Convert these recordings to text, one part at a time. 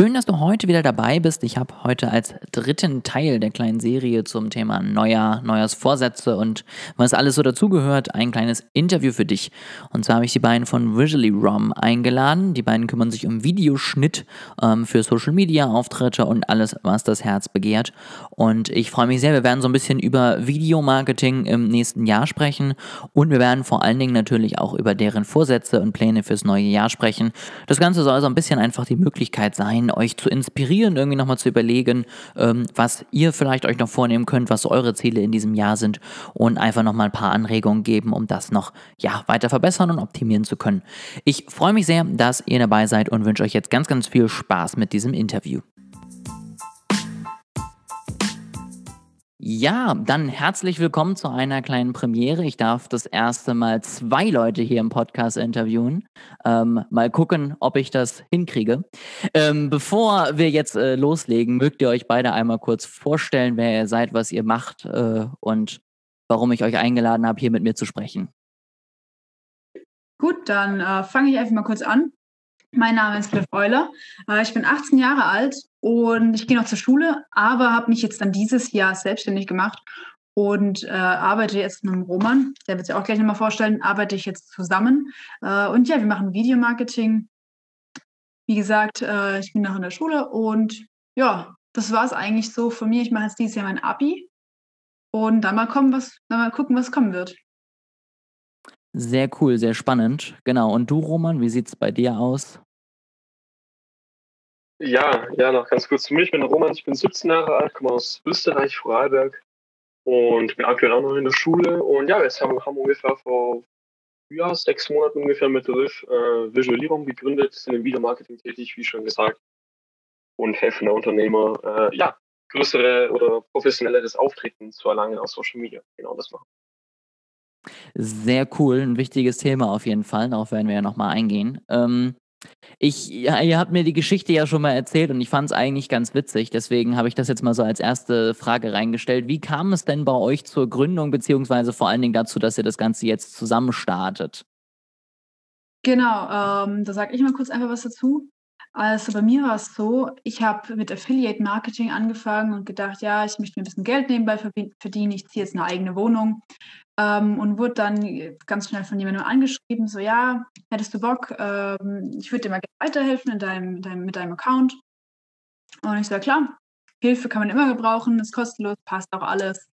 Schön, dass du heute wieder dabei bist. Ich habe heute als dritten Teil der kleinen Serie zum Thema Neujahr, Neujahrsvorsätze und was alles so dazugehört, ein kleines Interview für dich. Und zwar habe ich die beiden von Visually Rom eingeladen. Die beiden kümmern sich um Videoschnitt ähm, für Social Media, Auftritte und alles, was das Herz begehrt. Und ich freue mich sehr. Wir werden so ein bisschen über Videomarketing im nächsten Jahr sprechen und wir werden vor allen Dingen natürlich auch über deren Vorsätze und Pläne fürs neue Jahr sprechen. Das Ganze soll so ein bisschen einfach die Möglichkeit sein, euch zu inspirieren, irgendwie nochmal zu überlegen, ähm, was ihr vielleicht euch noch vornehmen könnt, was eure Ziele in diesem Jahr sind und einfach nochmal ein paar Anregungen geben, um das noch ja, weiter verbessern und optimieren zu können. Ich freue mich sehr, dass ihr dabei seid und wünsche euch jetzt ganz, ganz viel Spaß mit diesem Interview. Ja, dann herzlich willkommen zu einer kleinen Premiere. Ich darf das erste Mal zwei Leute hier im Podcast interviewen. Ähm, mal gucken, ob ich das hinkriege. Ähm, bevor wir jetzt äh, loslegen, mögt ihr euch beide einmal kurz vorstellen, wer ihr seid, was ihr macht äh, und warum ich euch eingeladen habe, hier mit mir zu sprechen. Gut, dann äh, fange ich einfach mal kurz an. Mein Name ist Liv Euler. Äh, ich bin 18 Jahre alt und ich gehe noch zur Schule, aber habe mich jetzt dann dieses Jahr selbstständig gemacht und äh, arbeite jetzt mit einem Roman, der wird sich auch gleich nochmal vorstellen, arbeite ich jetzt zusammen. Äh, und ja, wir machen Videomarketing. Wie gesagt, äh, ich bin noch in der Schule und ja, das war es eigentlich so von mir. Ich mache jetzt dieses Jahr mein Abi und dann mal, kommen, was, dann mal gucken, was kommen wird. Sehr cool, sehr spannend. Genau. Und du, Roman, wie sieht es bei dir aus? Ja, ja, noch ganz kurz zu mir. Ich bin Roman, ich bin 17 Jahre alt, komme aus Österreich, Vorarlberg und bin aktuell auch noch in der Schule. Und ja, wir haben, haben ungefähr vor ja, sechs Monaten ungefähr mit Riff äh, Visualisierung gegründet, sind im Videomarketing tätig, wie schon gesagt, und helfen der Unternehmer, äh, ja, größere oder professionelleres Auftreten zu erlangen auf Social Media. Genau das machen. Sehr cool, ein wichtiges Thema auf jeden Fall. Darauf werden wir ja nochmal eingehen. Ähm, ich, ihr habt mir die Geschichte ja schon mal erzählt und ich fand es eigentlich ganz witzig. Deswegen habe ich das jetzt mal so als erste Frage reingestellt. Wie kam es denn bei euch zur Gründung, beziehungsweise vor allen Dingen dazu, dass ihr das Ganze jetzt zusammen startet? Genau, ähm, da sage ich mal kurz einfach was dazu. Also bei mir war es so, ich habe mit Affiliate Marketing angefangen und gedacht, ja, ich möchte mir ein bisschen Geld nebenbei verdienen, ich ziehe jetzt eine eigene Wohnung ähm, und wurde dann ganz schnell von jemandem angeschrieben, so ja, hättest du Bock, ähm, ich würde dir mal weiterhelfen in deinem, deinem, mit deinem Account. Und ich ja klar, Hilfe kann man immer gebrauchen, ist kostenlos, passt auch alles.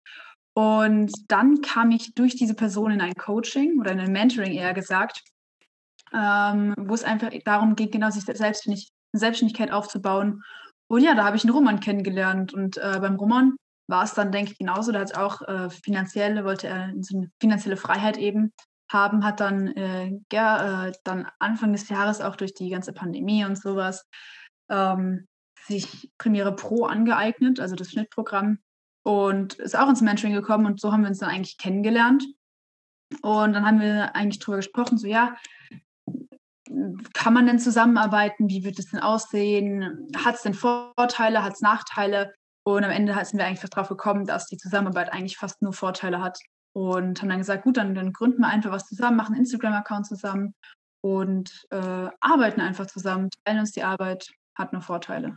Und dann kam ich durch diese Person in ein Coaching oder in ein Mentoring eher gesagt, ähm, wo es einfach darum ging, genau sich Selbstständig Selbstständigkeit aufzubauen. Und ja, da habe ich einen Roman kennengelernt. Und äh, beim Roman war es dann, denke ich, genauso. Da hat es auch äh, finanziell, wollte er so eine finanzielle Freiheit eben haben, hat dann, äh, ja, äh, dann Anfang des Jahres auch durch die ganze Pandemie und sowas ähm, sich Premiere Pro angeeignet, also das Schnittprogramm, und ist auch ins Mentoring gekommen und so haben wir uns dann eigentlich kennengelernt. Und dann haben wir eigentlich drüber gesprochen, so ja, kann man denn zusammenarbeiten? Wie wird es denn aussehen? Hat es denn Vorteile? Hat es Nachteile? Und am Ende sind wir eigentlich darauf gekommen, dass die Zusammenarbeit eigentlich fast nur Vorteile hat. Und haben dann gesagt, gut, dann, dann gründen wir einfach was zusammen, machen einen Instagram-Account zusammen und äh, arbeiten einfach zusammen, teilen uns die Arbeit, hat nur Vorteile.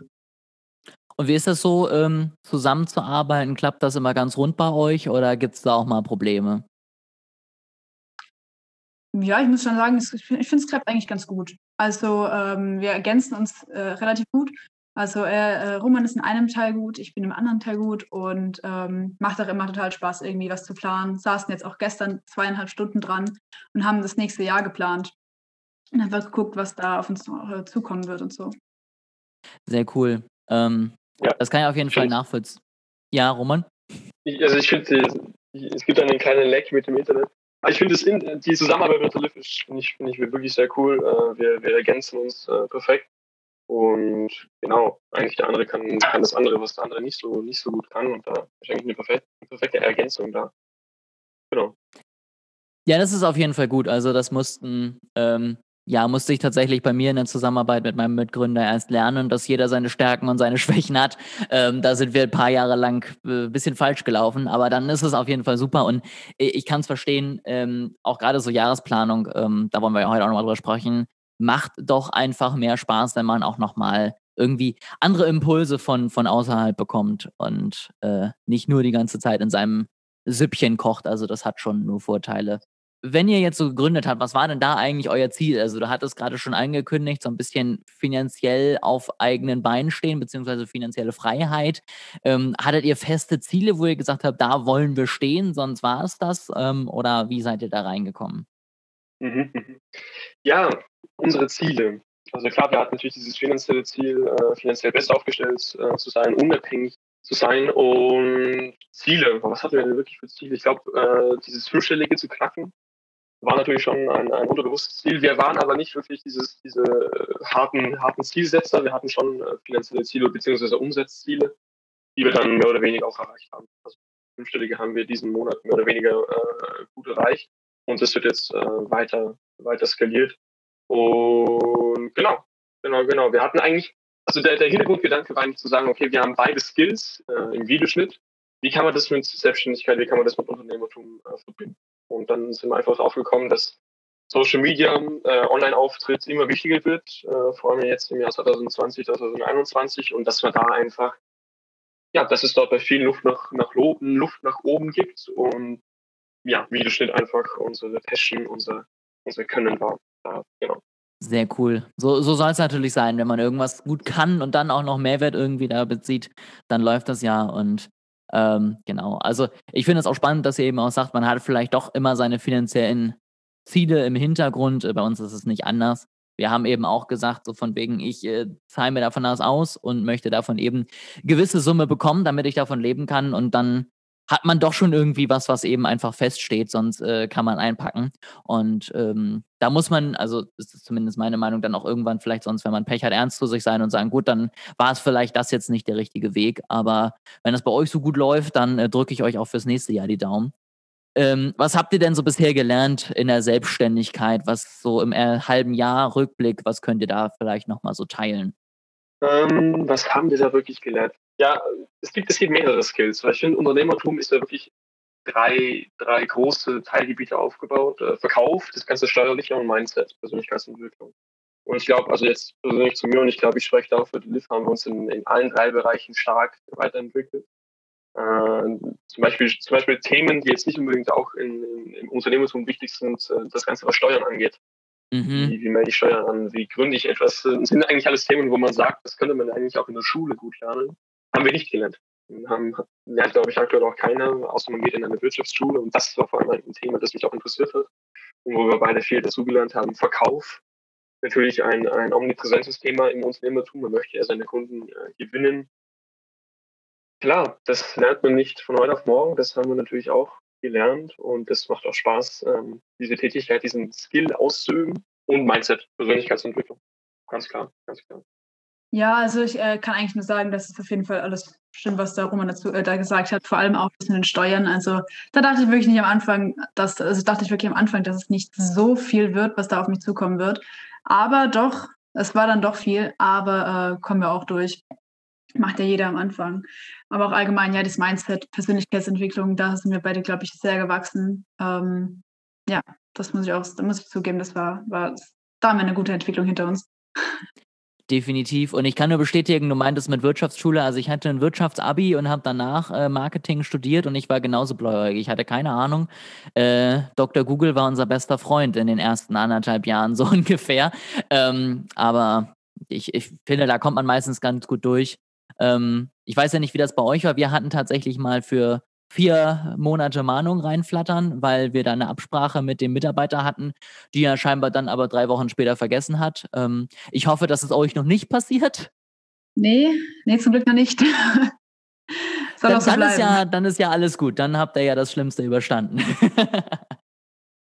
Und wie ist das so, ähm, zusammenzuarbeiten? Klappt das immer ganz rund bei euch oder gibt es da auch mal Probleme? Ja, ich muss schon sagen, ich finde, es klappt eigentlich ganz gut. Also ähm, wir ergänzen uns äh, relativ gut. Also äh, Roman ist in einem Teil gut, ich bin im anderen Teil gut und ähm, macht auch immer total Spaß, irgendwie was zu planen. Saßen jetzt auch gestern zweieinhalb Stunden dran und haben das nächste Jahr geplant und einfach geguckt, was da auf uns äh, zukommen wird und so. Sehr cool. Ähm, ja. Das kann ich auf jeden Fall nachvollziehen. Ja, Roman? Ich, also ich finde, es gibt einen kleinen Leck mit dem Internet. Ich finde die Zusammenarbeit mit Liv finde ich, find ich wirklich sehr cool. Äh, wir, wir ergänzen uns äh, perfekt. Und genau, eigentlich der andere kann, kann das andere, was der andere nicht so, nicht so gut kann. Und da ist eigentlich eine perfekte, eine perfekte Ergänzung da. Genau. Ja, das ist auf jeden Fall gut. Also das mussten ähm, ja, musste ich tatsächlich bei mir in der Zusammenarbeit mit meinem Mitgründer erst lernen, dass jeder seine Stärken und seine Schwächen hat. Ähm, da sind wir ein paar Jahre lang ein äh, bisschen falsch gelaufen, aber dann ist es auf jeden Fall super und ich kann es verstehen, ähm, auch gerade so Jahresplanung, ähm, da wollen wir ja heute auch nochmal drüber sprechen, macht doch einfach mehr Spaß, wenn man auch nochmal irgendwie andere Impulse von, von außerhalb bekommt und äh, nicht nur die ganze Zeit in seinem Süppchen kocht. Also das hat schon nur Vorteile. Wenn ihr jetzt so gegründet habt, was war denn da eigentlich euer Ziel? Also du hattest gerade schon angekündigt, so ein bisschen finanziell auf eigenen Beinen stehen, beziehungsweise finanzielle Freiheit. Ähm, hattet ihr feste Ziele, wo ihr gesagt habt, da wollen wir stehen, sonst war es das? Ähm, oder wie seid ihr da reingekommen? Mhm, mhm. Ja, unsere Ziele. Also klar, wir hatten natürlich dieses finanzielle Ziel, äh, finanziell besser aufgestellt äh, zu sein, unabhängig zu sein und Ziele. Was hatten wir denn wirklich für Ziele? Ich glaube, äh, dieses Fünfstellige zu knacken war natürlich schon ein, ein unterbewusstes Ziel. Wir waren aber nicht wirklich dieses, diese harten, harten Zielsetzer. Wir hatten schon äh, finanzielle Ziele bzw. Umsatzziele, die wir dann mehr oder weniger auch erreicht haben. Also Fünfstellige haben wir diesen Monat mehr oder weniger äh, gut erreicht und das wird jetzt äh, weiter, weiter skaliert. Und genau, genau, genau. Wir hatten eigentlich, also der, der Hintergrundgedanke war eigentlich zu sagen, okay, wir haben beide Skills äh, im Videoschnitt. Wie kann man das mit Selbstständigkeit, wie kann man das mit Unternehmertum äh, verbinden? Und dann sind wir einfach drauf gekommen, dass Social Media, äh, Online-Auftritt immer wichtiger wird, äh, vor allem jetzt im Jahr 2020, 2021 und dass man da einfach, ja, dass es dort bei vielen Luft nach, nach oben, Luft nach oben gibt und ja, Videoschnitt einfach unsere Passion, unser, unser Können war. Ja, genau. Sehr cool. So, so soll es natürlich sein, wenn man irgendwas gut kann und dann auch noch Mehrwert irgendwie da bezieht, dann läuft das ja und ähm, genau. Also ich finde es auch spannend, dass ihr eben auch sagt, man hat vielleicht doch immer seine finanziellen Ziele im Hintergrund. Bei uns ist es nicht anders. Wir haben eben auch gesagt, so von wegen, ich äh, zahle mir davon aus und möchte davon eben gewisse Summe bekommen, damit ich davon leben kann. Und dann hat man doch schon irgendwie was, was eben einfach feststeht, sonst äh, kann man einpacken. Und ähm, da muss man, also ist zumindest meine Meinung, dann auch irgendwann vielleicht sonst, wenn man Pech hat, ernst zu sich sein und sagen, gut, dann war es vielleicht das jetzt nicht der richtige Weg. Aber wenn das bei euch so gut läuft, dann äh, drücke ich euch auch fürs nächste Jahr die Daumen. Ähm, was habt ihr denn so bisher gelernt in der Selbstständigkeit? Was so im äh, halben Jahr Rückblick, was könnt ihr da vielleicht nochmal so teilen? Ähm, was haben wir da wirklich gelernt? Ja, es gibt, es gibt mehrere Skills. Weil ich finde, Unternehmertum ist ja wirklich drei, drei große Teilgebiete aufgebaut. Äh, Verkauf, das ganze steuerliche und Mindset, Persönlichkeitsentwicklung. Und ich glaube, also jetzt persönlich zu mir und ich glaube, ich spreche da auch für die Liv, haben wir uns in, in allen drei Bereichen stark weiterentwickelt. Äh, zum, Beispiel, zum Beispiel Themen, die jetzt nicht unbedingt auch in, in, im Unternehmertum wichtig sind, äh, das Ganze, was Steuern angeht. Mhm. Wie, wie melde ich Steuern an? Wie gründe ich etwas? Das sind eigentlich alles Themen, wo man sagt, das könnte man eigentlich auch in der Schule gut lernen. Haben wir nicht gelernt. Haben, lernt, glaube ich, aktuell auch man geht in eine Wirtschaftsschule. Und das war vor allem ein Thema, das mich auch interessiert hat. Und wo wir beide viel dazugelernt haben. Verkauf. Natürlich ein, ein omnipräsentes Thema im Unternehmertum. Man möchte ja seine Kunden äh, gewinnen. Klar, das lernt man nicht von heute auf morgen. Das haben wir natürlich auch gelernt. Und das macht auch Spaß, ähm, diese Tätigkeit, diesen Skill auszuüben. Und Mindset, Persönlichkeitsentwicklung. Ganz klar, ganz klar. Ja, also ich äh, kann eigentlich nur sagen, dass es auf jeden Fall alles stimmt, was der Roman dazu äh, da gesagt hat, vor allem auch mit den Steuern. Also da dachte ich wirklich nicht am Anfang, dass, also dachte ich wirklich am Anfang, dass es nicht so viel wird, was da auf mich zukommen wird. Aber doch, es war dann doch viel, aber äh, kommen wir auch durch. Macht ja jeder am Anfang. Aber auch allgemein, ja, das Mindset, Persönlichkeitsentwicklung, da sind wir beide, glaube ich, sehr gewachsen. Ähm, ja, das muss ich auch, da muss ich zugeben, das war, war, da haben wir eine gute Entwicklung hinter uns. Definitiv. Und ich kann nur bestätigen, du meintest mit Wirtschaftsschule. Also ich hatte ein Wirtschaftsabi und habe danach äh, Marketing studiert und ich war genauso bläuäugig. Ich hatte keine Ahnung. Äh, Dr. Google war unser bester Freund in den ersten anderthalb Jahren, so ungefähr. Ähm, aber ich, ich finde, da kommt man meistens ganz gut durch. Ähm, ich weiß ja nicht, wie das bei euch war. Wir hatten tatsächlich mal für vier Monate Mahnung reinflattern, weil wir da eine Absprache mit dem Mitarbeiter hatten, die er scheinbar dann aber drei Wochen später vergessen hat. Ähm, ich hoffe, dass es euch noch nicht passiert. Nee, nee, zum Glück noch nicht. dann, so dann ist ja, dann ist ja alles gut. Dann habt ihr ja das Schlimmste überstanden.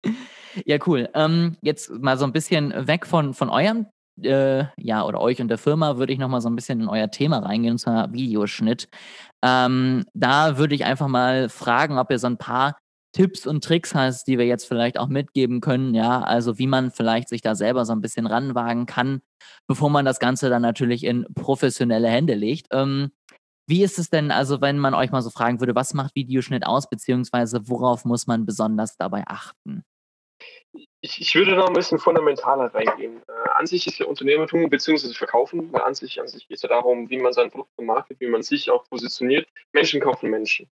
ja, cool. Ähm, jetzt mal so ein bisschen weg von, von eurem äh, ja, oder euch und der Firma würde ich nochmal so ein bisschen in euer Thema reingehen, und zwar Videoschnitt. Ähm, da würde ich einfach mal fragen, ob ihr so ein paar Tipps und Tricks hast, die wir jetzt vielleicht auch mitgeben können, ja, also wie man vielleicht sich da selber so ein bisschen ranwagen kann, bevor man das Ganze dann natürlich in professionelle Hände legt. Ähm, wie ist es denn, also wenn man euch mal so fragen würde, was macht Videoschnitt aus, beziehungsweise worauf muss man besonders dabei achten? Ich, ich würde da ein bisschen fundamentaler reingehen. Äh, an sich ist ja Unternehmertum bzw. Verkaufen. An sich, an sich geht es ja darum, wie man sein Produkt vermarktet, wie man sich auch positioniert. Menschen kaufen Menschen.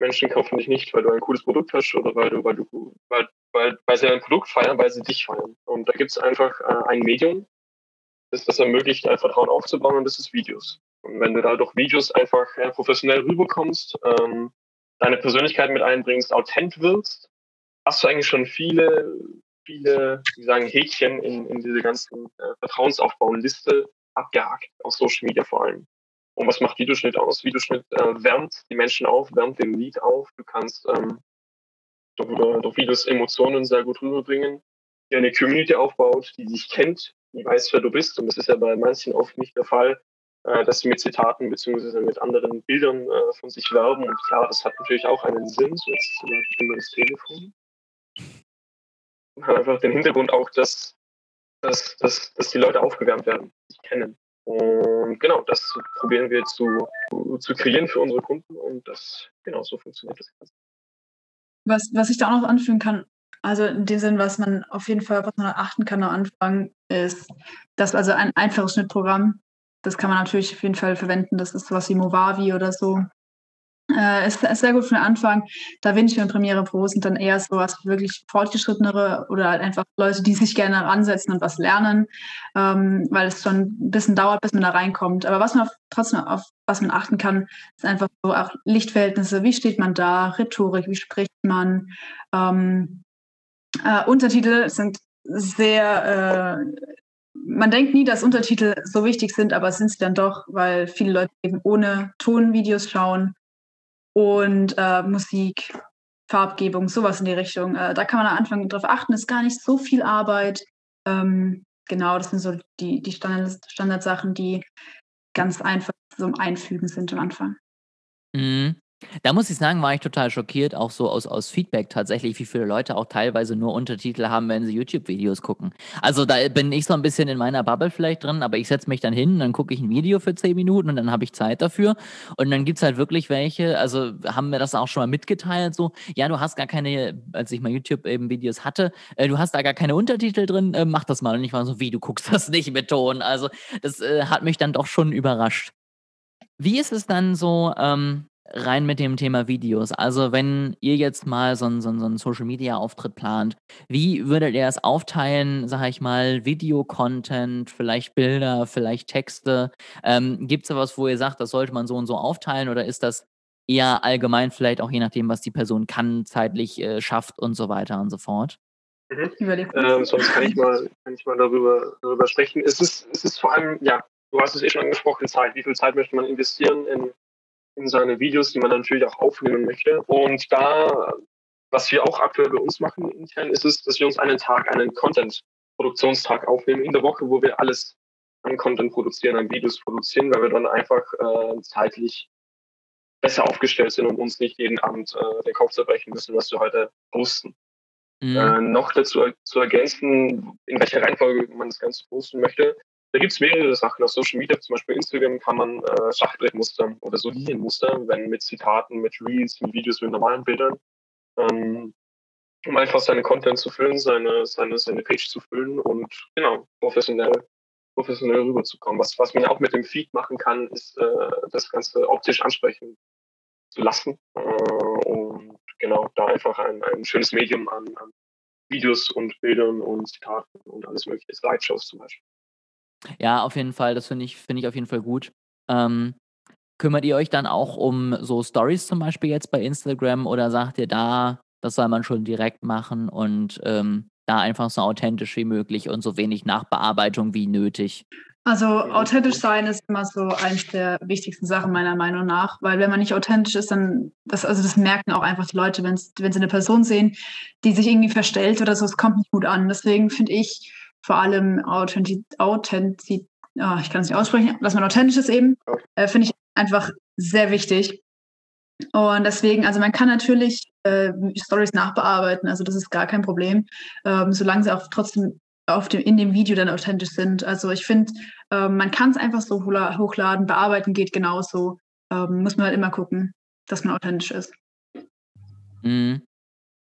Menschen kaufen dich nicht, weil du ein cooles Produkt hast oder weil du, weil du, weil, weil, weil sie ein Produkt feiern, weil sie dich feiern. Und da gibt es einfach äh, ein Medium, das das ermöglicht, ein Vertrauen aufzubauen und das ist Videos. Und wenn du da durch Videos einfach äh, professionell rüberkommst, ähm, deine Persönlichkeit mit einbringst, authent wirkst, hast du eigentlich schon viele, viele, wie sagen, Häkchen in, in diese ganzen äh, Vertrauensaufbau-Liste abgehakt, auf Social Media vor allem. Und was macht Videoschnitt aus? Videoschnitt äh, wärmt die Menschen auf, wärmt den Lied auf. Du kannst ähm, durch, durch Videos Emotionen sehr gut rüberbringen, die eine Community aufbaut, die dich kennt, die weiß, wer du bist. Und das ist ja bei manchen oft nicht der Fall, äh, dass sie mit Zitaten beziehungsweise mit anderen Bildern äh, von sich werben. Und klar, das hat natürlich auch einen Sinn. So jetzt läuft immer das Telefon. Hat einfach den Hintergrund auch, dass, dass, dass, dass die Leute aufgewärmt werden, sich kennen. Und genau, das probieren wir zu, zu kreieren für unsere Kunden und das, genau, so funktioniert das Ganze. Was, was ich da auch noch anfügen kann, also in dem Sinn, was man auf jeden Fall, was man achten kann am Anfang, ist, dass also ein einfaches Schnittprogramm, das kann man natürlich auf jeden Fall verwenden, das ist sowas wie Movavi oder so, äh, ist, sehr gut für den Anfang. Da ich in Premiere Pro sind dann eher so was wirklich fortgeschrittenere oder halt einfach Leute, die sich gerne ransetzen und was lernen, ähm, weil es schon ein bisschen dauert, bis man da reinkommt. Aber was man auf, trotzdem auf was man achten kann, ist einfach so auch Lichtverhältnisse. Wie steht man da? Rhetorik, wie spricht man? Ähm, äh, Untertitel sind sehr äh, man denkt nie, dass Untertitel so wichtig sind, aber sind sie dann doch, weil viele Leute eben ohne Tonvideos schauen und äh, Musik, Farbgebung, sowas in die Richtung. Äh, da kann man am Anfang drauf achten, ist gar nicht so viel Arbeit. Ähm, genau, das sind so die, die Standard, Standardsachen, die ganz einfach zum Einfügen sind am Anfang. Mhm. Da muss ich sagen, war ich total schockiert, auch so aus, aus Feedback tatsächlich, wie viele Leute auch teilweise nur Untertitel haben, wenn sie YouTube-Videos gucken. Also da bin ich so ein bisschen in meiner Bubble vielleicht drin, aber ich setze mich dann hin, dann gucke ich ein Video für zehn Minuten und dann habe ich Zeit dafür. Und dann gibt es halt wirklich welche, also haben mir das auch schon mal mitgeteilt, so, ja, du hast gar keine, als ich mal YouTube eben Videos hatte, äh, du hast da gar keine Untertitel drin, äh, mach das mal. Und ich war so, wie, du guckst das nicht mit Ton. Also das äh, hat mich dann doch schon überrascht. Wie ist es dann so, ähm, rein mit dem Thema Videos. Also wenn ihr jetzt mal so einen, so einen, so einen Social-Media-Auftritt plant, wie würdet ihr es aufteilen, sag ich mal, Video-Content, vielleicht Bilder, vielleicht Texte? Ähm, Gibt es da was, wo ihr sagt, das sollte man so und so aufteilen oder ist das eher allgemein vielleicht auch je nachdem, was die Person kann, zeitlich äh, schafft und so weiter und so fort? Mhm. Ähm, sonst kann ich mal, kann ich mal darüber, darüber sprechen. Es ist, es ist vor allem, ja, du hast es eh schon angesprochen, Zeit. Wie viel Zeit möchte man investieren in in seine Videos, die man natürlich auch aufnehmen möchte. Und da, was wir auch aktuell bei uns machen intern, ist es, dass wir uns einen Tag, einen Content-Produktionstag aufnehmen in der Woche, wo wir alles an Content produzieren, an Videos produzieren, weil wir dann einfach äh, zeitlich besser aufgestellt sind und uns nicht jeden Abend äh, den Kopf zerbrechen müssen, was wir heute posten. Mhm. Äh, noch dazu zu ergänzen, in welcher Reihenfolge man das Ganze posten möchte. Da gibt es mehrere Sachen auf Social Media, zum Beispiel Instagram kann man äh, Schachbrettmuster oder so Linienmuster, wenn mit Zitaten, mit Reels, mit Videos, mit normalen Bildern, ähm, um einfach seine Content zu füllen, seine, seine, seine Page zu füllen und genau, professionell, professionell rüberzukommen. Was, was man auch mit dem Feed machen kann, ist äh, das Ganze optisch ansprechen zu lassen äh, und genau da einfach ein, ein schönes Medium an, an Videos und Bildern und Zitaten und alles mögliche, Slideshows zum Beispiel. Ja, auf jeden Fall. Das finde ich, finde ich auf jeden Fall gut. Ähm, kümmert ihr euch dann auch um so Stories zum Beispiel jetzt bei Instagram oder sagt ihr da, das soll man schon direkt machen und ähm, da einfach so authentisch wie möglich und so wenig Nachbearbeitung wie nötig? Also authentisch sein ist immer so eines der wichtigsten Sachen meiner Meinung nach, weil wenn man nicht authentisch ist, dann das also das merken auch einfach die Leute, wenn wenn sie eine Person sehen, die sich irgendwie verstellt oder so, es kommt nicht gut an. Deswegen finde ich vor allem Authentizität, Authentiz oh, ich kann es nicht aussprechen, dass man authentisch ist eben, äh, finde ich einfach sehr wichtig. Und deswegen, also man kann natürlich äh, Stories nachbearbeiten, also das ist gar kein Problem, ähm, solange sie auch trotzdem auf dem, in dem Video dann authentisch sind. Also ich finde, ähm, man kann es einfach so hochladen, bearbeiten geht genauso. Ähm, muss man halt immer gucken, dass man authentisch ist. Mhm.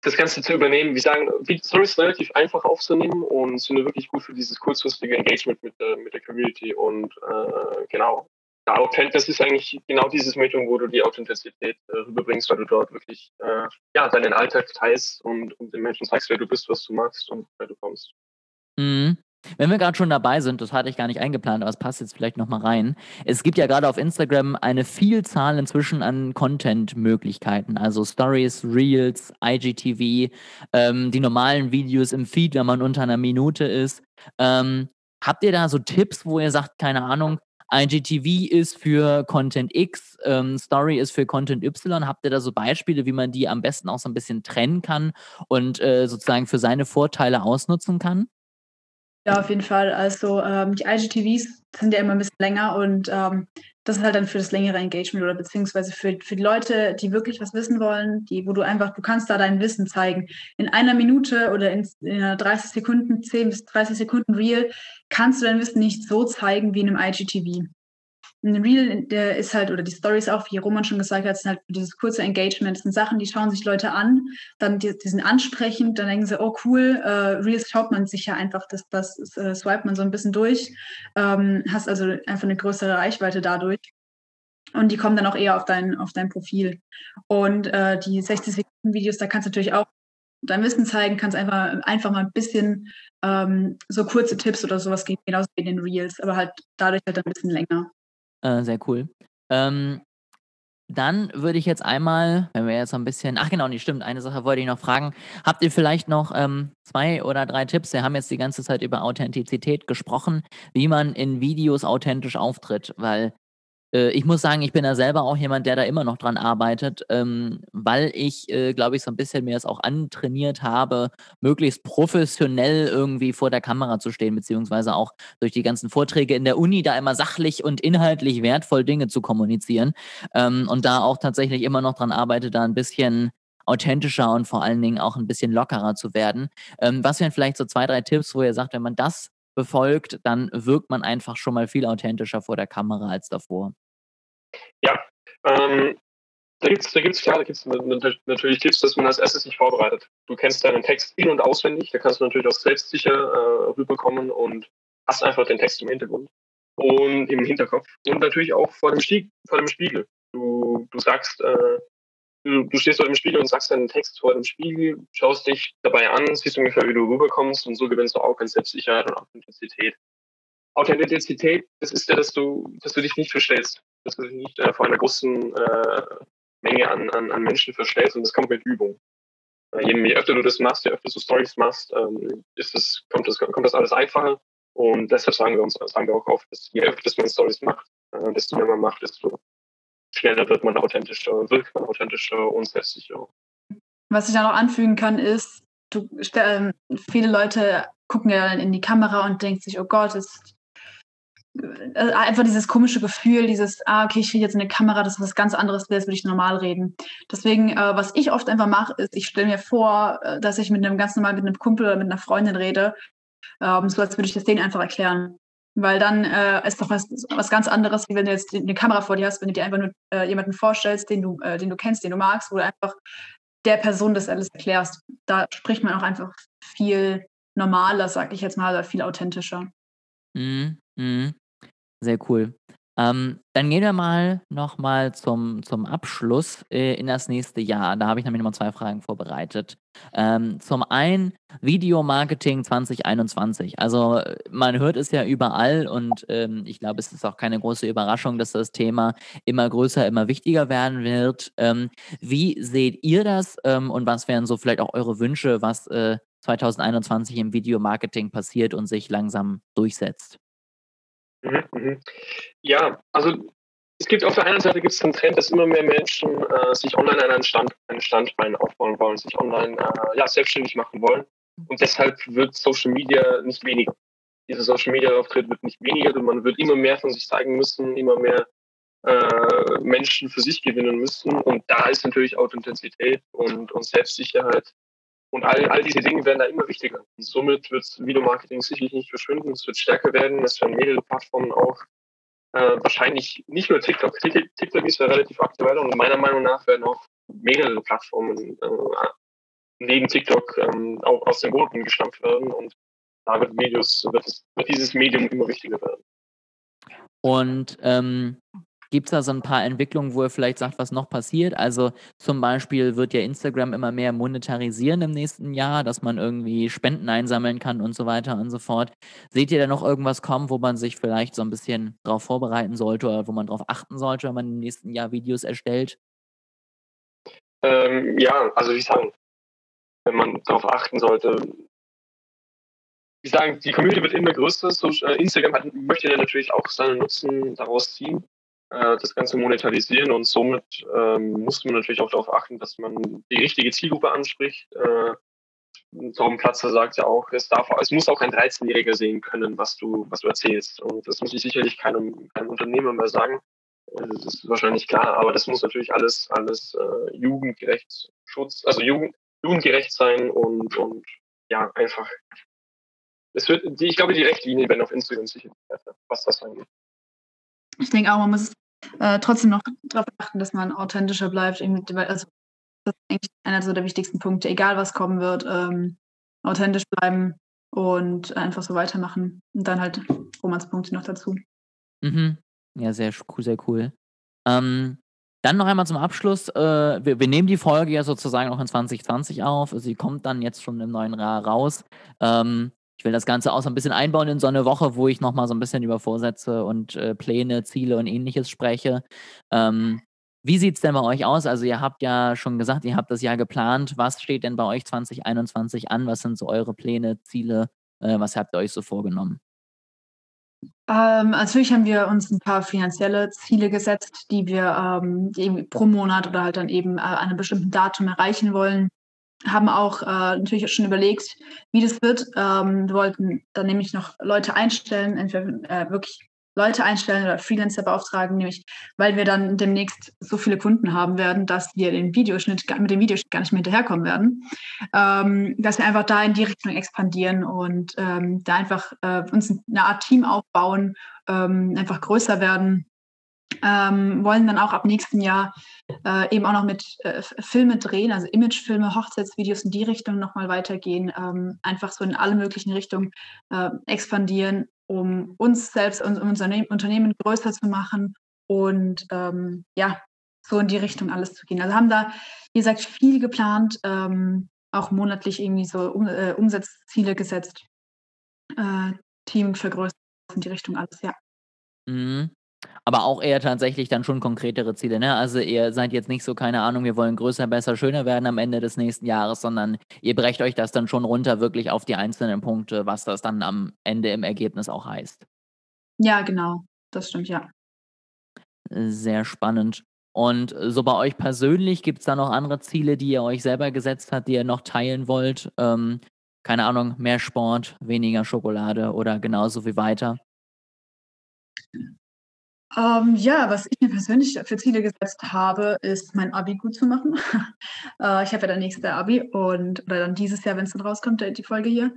Das Ganze zu übernehmen, wie sagen, Stories relativ einfach aufzunehmen und sind wirklich gut für dieses kurzfristige Engagement mit der, mit der Community. Und äh, genau, das ist eigentlich genau dieses Medium, wo du die Authentizität äh, rüberbringst, weil du dort wirklich äh, ja, deinen Alltag teilst und, und den Menschen zeigst, wer du bist, was du magst und wer du kommst. Mhm. Wenn wir gerade schon dabei sind, das hatte ich gar nicht eingeplant, aber es passt jetzt vielleicht nochmal rein. Es gibt ja gerade auf Instagram eine Vielzahl inzwischen an Content-Möglichkeiten, also Stories, Reels, IGTV, ähm, die normalen Videos im Feed, wenn man unter einer Minute ist. Ähm, habt ihr da so Tipps, wo ihr sagt, keine Ahnung, IGTV ist für Content X, ähm, Story ist für Content Y. Habt ihr da so Beispiele, wie man die am besten auch so ein bisschen trennen kann und äh, sozusagen für seine Vorteile ausnutzen kann? Ja, auf jeden Fall. Also ähm, die IGTVs sind ja immer ein bisschen länger und ähm, das ist halt dann für das längere Engagement oder beziehungsweise für, für die Leute, die wirklich was wissen wollen, die, wo du einfach, du kannst da dein Wissen zeigen. In einer Minute oder in, in einer 30 Sekunden, 10 bis 30 Sekunden Reel kannst du dein Wissen nicht so zeigen wie in einem IGTV ein Reel, der ist halt, oder die Stories auch, wie Roman schon gesagt hat, sind halt dieses kurze Engagement. Das sind Sachen, die schauen sich Leute an, dann die, die sind ansprechend, dann denken sie, oh cool, äh, Reels schaut man sich ja einfach, das, das äh, swipet man so ein bisschen durch. Ähm, hast also einfach eine größere Reichweite dadurch. Und die kommen dann auch eher auf dein, auf dein Profil. Und äh, die 60 Sekunden Videos, da kannst du natürlich auch dein Wissen zeigen, kannst einfach, einfach mal ein bisschen ähm, so kurze Tipps oder sowas geben, genauso wie in den Reels, aber halt dadurch halt ein bisschen länger. Äh, sehr cool. Ähm, dann würde ich jetzt einmal, wenn wir jetzt so ein bisschen, ach genau, nicht stimmt, eine Sache wollte ich noch fragen. Habt ihr vielleicht noch ähm, zwei oder drei Tipps? Wir haben jetzt die ganze Zeit über Authentizität gesprochen, wie man in Videos authentisch auftritt, weil ich muss sagen, ich bin da selber auch jemand, der da immer noch dran arbeitet, ähm, weil ich, äh, glaube ich, so ein bisschen mir das auch antrainiert habe, möglichst professionell irgendwie vor der Kamera zu stehen, beziehungsweise auch durch die ganzen Vorträge in der Uni da immer sachlich und inhaltlich wertvoll Dinge zu kommunizieren. Ähm, und da auch tatsächlich immer noch dran arbeite, da ein bisschen authentischer und vor allen Dingen auch ein bisschen lockerer zu werden. Ähm, was wären vielleicht so zwei, drei Tipps, wo ihr sagt, wenn man das befolgt, dann wirkt man einfach schon mal viel authentischer vor der Kamera als davor. Ja, ähm, da gibt es da gibt's, klar, da gibt's natürlich Tipps, dass man als erstes sich vorbereitet. Du kennst deinen Text in- und auswendig, da kannst du natürlich auch selbstsicher äh, rüberkommen und hast einfach den Text im Hintergrund und im Hinterkopf. Und natürlich auch vor dem, Stieg, vor dem Spiegel. Du, du sagst, äh, du, stehst vor dem Spiegel und sagst deinen Text vor dem Spiegel, schaust dich dabei an, siehst ungefähr, wie du rüberkommst und so gewinnst du auch an Selbstsicherheit und Authentizität. Authentizität, das ist ja, dass du, dass du dich nicht verstellst, dass du dich nicht äh, vor einer großen äh, Menge an, an, an Menschen verstellst und das kommt mit Übung. Äh, je, je öfter du das machst, je öfter du Stories machst, ähm, ist das, kommt, das, kommt das alles einfacher und deshalb sagen wir uns, sagen wir auch oft, dass je öfter man Stories macht, äh, desto mehr man macht, desto schneller wird man authentischer, wirkt man authentischer und selbstsicherer. Was ich da noch anfügen kann, ist, du, äh, viele Leute gucken ja dann in die Kamera und denken sich, oh Gott, ist äh, einfach dieses komische Gefühl, dieses, ah, okay, ich kriege jetzt eine Kamera, das ist was ganz anderes, als würde ich normal reden. Deswegen, äh, was ich oft einfach mache, ist, ich stelle mir vor, äh, dass ich mit einem ganz normal mit einem Kumpel oder mit einer Freundin rede, ähm, so als würde ich das denen einfach erklären. Weil dann äh, ist doch was, was ganz anderes, wie wenn du jetzt eine Kamera vor dir hast, wenn du dir einfach nur äh, jemanden vorstellst, den du, äh, den du kennst, den du magst, wo du einfach der Person das alles erklärst. Da spricht man auch einfach viel normaler, sag ich jetzt mal, oder viel authentischer. Mhm. Mhm. Sehr cool. Ähm, dann gehen wir mal nochmal zum, zum Abschluss äh, in das nächste Jahr. Da habe ich nämlich nochmal zwei Fragen vorbereitet. Ähm, zum einen Videomarketing 2021. Also man hört es ja überall und ähm, ich glaube, es ist auch keine große Überraschung, dass das Thema immer größer, immer wichtiger werden wird. Ähm, wie seht ihr das ähm, und was wären so vielleicht auch eure Wünsche, was äh, 2021 im Videomarketing passiert und sich langsam durchsetzt? Mhm, mhm. Ja, also es gibt auf der einen Seite gibt es einen Trend, dass immer mehr Menschen äh, sich online einen Stand, einen Standbein aufbauen wollen, sich online äh, ja, selbstständig machen wollen. Und deshalb wird Social Media nicht weniger. Dieser Social Media Auftritt wird nicht weniger, und man wird immer mehr von sich zeigen müssen, immer mehr äh, Menschen für sich gewinnen müssen. Und da ist natürlich Authentizität und, und Selbstsicherheit und all, all diese Dinge werden da immer wichtiger. Und somit wird Videomarketing sicherlich nicht verschwinden, es wird stärker werden, es werden mehrere Plattformen auch äh, wahrscheinlich nicht nur TikTok. TikTok ist ja relativ aktuell und meiner Meinung nach werden auch mehrere Plattformen äh, neben TikTok ähm, auch aus dem Boden gestampft werden und da wird Videos, wird, es, wird dieses Medium immer wichtiger werden. Und ähm, Gibt es da so ein paar Entwicklungen, wo ihr vielleicht sagt, was noch passiert? Also zum Beispiel wird ja Instagram immer mehr monetarisieren im nächsten Jahr, dass man irgendwie Spenden einsammeln kann und so weiter und so fort. Seht ihr da noch irgendwas kommen, wo man sich vielleicht so ein bisschen darauf vorbereiten sollte oder wo man darauf achten sollte, wenn man im nächsten Jahr Videos erstellt? Ähm, ja, also ich sage, wenn man darauf achten sollte, ich sage, die Community wird immer größer. Äh, Instagram hat, möchte ja natürlich auch seinen Nutzen daraus ziehen. Äh, das Ganze monetarisieren und somit ähm, muss man natürlich auch darauf achten, dass man die richtige Zielgruppe anspricht. Äh, Tom Platzer sagt ja auch, es, darf, es muss auch ein 13-Jähriger sehen können, was du, was du erzählst. Und das muss ich sicherlich keinem, keinem Unternehmer mehr sagen. Äh, das ist wahrscheinlich klar, aber das muss natürlich alles, alles äh, jugendgerecht Schutz, also Jugend, jugendgerecht sein und, und ja, einfach. Es wird, ich glaube, die Rechtlinien werden auf Instagram sicher was das angeht ich denke auch, man muss äh, trotzdem noch darauf achten, dass man authentischer bleibt. Also, das ist eigentlich einer so der wichtigsten Punkte, egal was kommen wird, ähm, authentisch bleiben und einfach so weitermachen. Und dann halt Romanspunkte noch dazu. Mhm. Ja, sehr cool, sehr cool. Ähm, dann noch einmal zum Abschluss. Äh, wir, wir, nehmen die Folge ja sozusagen auch in 2020 auf. Sie kommt dann jetzt schon im neuen Jahr raus. Ähm, ich will das Ganze auch so ein bisschen einbauen in so eine Woche, wo ich nochmal so ein bisschen über Vorsätze und äh, Pläne, Ziele und ähnliches spreche. Ähm, wie sieht es denn bei euch aus? Also ihr habt ja schon gesagt, ihr habt das Jahr geplant. Was steht denn bei euch 2021 an? Was sind so eure Pläne, Ziele? Äh, was habt ihr euch so vorgenommen? Ähm, natürlich haben wir uns ein paar finanzielle Ziele gesetzt, die wir ähm, pro Monat oder halt dann eben äh, an einem bestimmten Datum erreichen wollen haben auch äh, natürlich schon überlegt, wie das wird. Ähm, wir wollten dann nämlich noch Leute einstellen, entweder äh, wirklich Leute einstellen oder Freelancer beauftragen, nämlich weil wir dann demnächst so viele Kunden haben werden, dass wir den Videoschnitt mit dem Videoschnitt gar nicht mehr hinterherkommen werden, ähm, dass wir einfach da in die Richtung expandieren und ähm, da einfach äh, uns eine Art Team aufbauen, ähm, einfach größer werden ähm, wollen dann auch ab nächsten Jahr äh, eben auch noch mit äh, Filme drehen, also Imagefilme, Hochzeitsvideos in die Richtung nochmal weitergehen, ähm, einfach so in alle möglichen Richtungen äh, expandieren, um uns selbst und um unser Unternehmen größer zu machen und ähm, ja, so in die Richtung alles zu gehen. Also haben da, wie gesagt, viel geplant, ähm, auch monatlich irgendwie so um, äh, Umsatzziele gesetzt, äh, Team vergrößert in die Richtung alles, ja. Mhm. Aber auch eher tatsächlich dann schon konkretere Ziele, ne? Also ihr seid jetzt nicht so, keine Ahnung, wir wollen größer, besser, schöner werden am Ende des nächsten Jahres, sondern ihr brecht euch das dann schon runter wirklich auf die einzelnen Punkte, was das dann am Ende im Ergebnis auch heißt. Ja, genau. Das stimmt, ja. Sehr spannend. Und so bei euch persönlich, gibt es da noch andere Ziele, die ihr euch selber gesetzt habt, die ihr noch teilen wollt? Ähm, keine Ahnung, mehr Sport, weniger Schokolade oder genauso wie weiter? Ähm, ja, was ich mir persönlich für Ziele gesetzt habe, ist mein Abi gut zu machen. äh, ich habe ja dann nächste Abi und oder dann dieses Jahr, wenn es dann rauskommt, die Folge hier.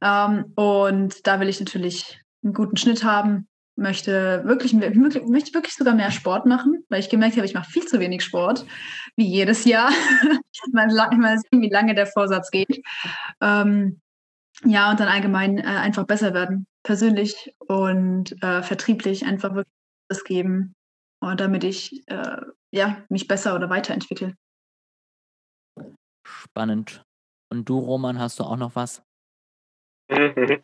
Ähm, und da will ich natürlich einen guten Schnitt haben, möchte wirklich, möchte wirklich sogar mehr Sport machen, weil ich gemerkt habe, ich mache viel zu wenig Sport, wie jedes Jahr. man sehen, wie lange der Vorsatz geht. Ähm, ja, und dann allgemein äh, einfach besser werden, persönlich und äh, vertrieblich einfach wirklich das geben, und damit ich äh, ja, mich besser oder weiterentwickle. Spannend. Und du, Roman, hast du auch noch was?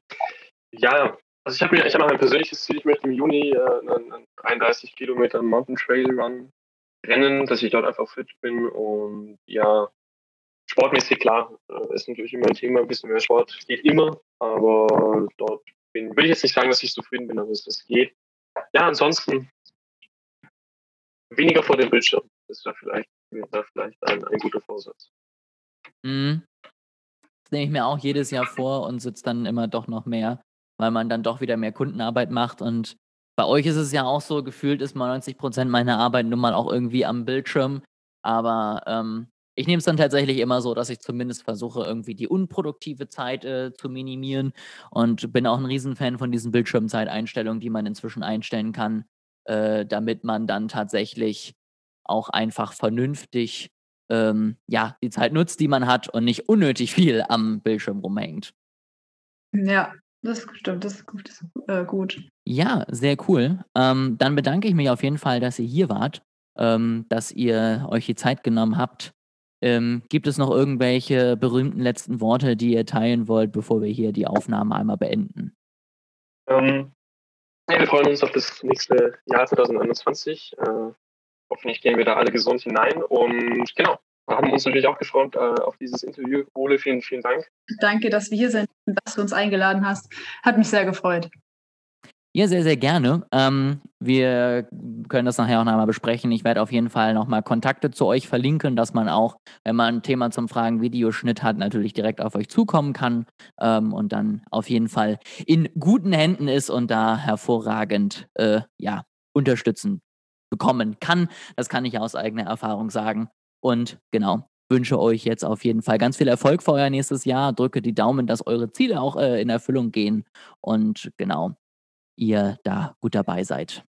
Ja, also ich habe mir, ich habe ein persönliches Ziel, ich möchte im Juni äh, einen 31 Kilometer Mountain Trail Run rennen, dass ich dort einfach fit bin und ja, sportmäßig klar, äh, ist natürlich immer ein Thema, ein bisschen mehr Sport geht immer, aber dort bin, will ich jetzt nicht sagen, dass ich zufrieden bin, aber es geht ja, ansonsten weniger vor dem Bildschirm. Das ist da vielleicht, da vielleicht ein, ein guter Vorsatz. Mhm. Das nehme ich mir auch jedes Jahr vor und sitze dann immer doch noch mehr, weil man dann doch wieder mehr Kundenarbeit macht und bei euch ist es ja auch so, gefühlt ist mal 90% meiner Arbeit nun mal auch irgendwie am Bildschirm. Aber ähm, ich nehme es dann tatsächlich immer so, dass ich zumindest versuche, irgendwie die unproduktive Zeit äh, zu minimieren und bin auch ein Riesenfan von diesen Bildschirmzeiteinstellungen, die man inzwischen einstellen kann, äh, damit man dann tatsächlich auch einfach vernünftig ähm, ja, die Zeit nutzt, die man hat und nicht unnötig viel am Bildschirm rumhängt. Ja, das stimmt, das ist gut. Das ist, äh, gut. Ja, sehr cool. Ähm, dann bedanke ich mich auf jeden Fall, dass ihr hier wart, ähm, dass ihr euch die Zeit genommen habt. Ähm, gibt es noch irgendwelche berühmten letzten Worte, die ihr teilen wollt, bevor wir hier die Aufnahme einmal beenden? Ähm, wir freuen uns auf das nächste Jahr 2021. Äh, hoffentlich gehen wir da alle gesund hinein. Und genau, wir haben uns natürlich auch gefreut äh, auf dieses Interview. Ole, vielen, vielen Dank. Danke, dass wir hier sind und dass du uns eingeladen hast. Hat mich sehr gefreut. Ja, sehr, sehr gerne. Ähm, wir können das nachher auch nochmal besprechen. Ich werde auf jeden Fall nochmal Kontakte zu euch verlinken, dass man auch, wenn man ein Thema zum Fragen Videoschnitt hat, natürlich direkt auf euch zukommen kann ähm, und dann auf jeden Fall in guten Händen ist und da hervorragend äh, ja, unterstützen bekommen kann. Das kann ich aus eigener Erfahrung sagen. Und genau, wünsche euch jetzt auf jeden Fall ganz viel Erfolg für euer nächstes Jahr. Drücke die Daumen, dass eure Ziele auch äh, in Erfüllung gehen. Und genau, ihr da gut dabei seid.